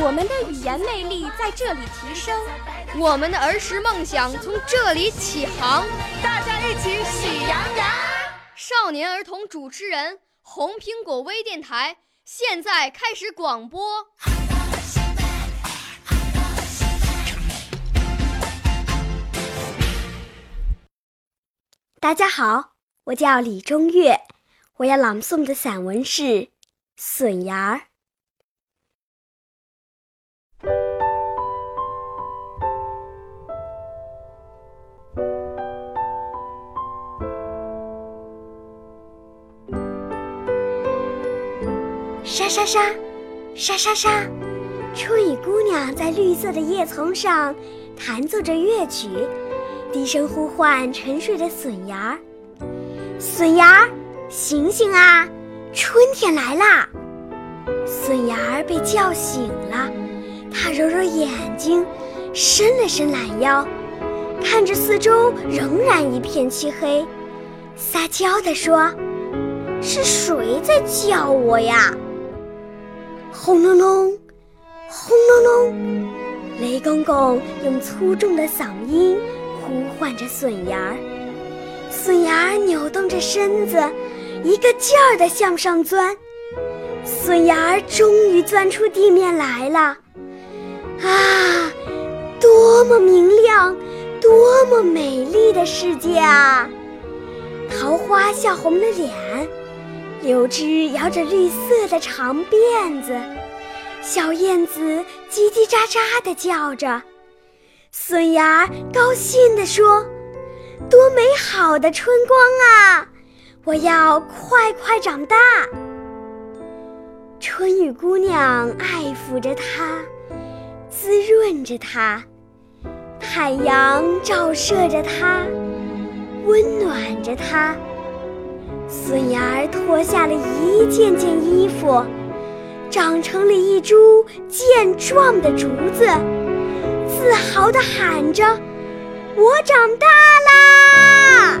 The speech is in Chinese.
我们的语言魅力在这里提升，我们的儿时梦想从这里起航。大家一起喜羊羊。少年儿童主持人，红苹果微电台现在开始广播。大家好，我叫李中月，我要朗诵的散文是《笋芽儿》。沙沙沙，沙沙沙，春雨姑娘在绿色的叶丛上弹奏着乐曲。低声呼唤沉睡的笋芽儿：“笋芽儿，醒醒啊，春天来啦！”笋芽儿被叫醒了，它揉揉眼睛，伸了伸懒腰，看着四周仍然一片漆黑，撒娇地说：“是谁在叫我呀？”轰隆隆，轰隆隆，雷公公用粗重的嗓音。呼唤着笋芽儿，笋芽儿扭动着身子，一个劲儿地向上钻。笋芽儿终于钻出地面来了，啊，多么明亮，多么美丽的世界啊！桃花笑红了脸，柳枝摇着绿色的长辫子，小燕子叽叽喳喳地叫着。笋芽高兴地说：“多美好的春光啊！我要快快长大。”春雨姑娘爱抚着它，滋润着它；太阳照射着它，温暖着它。笋芽儿脱下了一件件衣服，长成了一株健壮的竹子。自豪地喊着：“我长大啦！”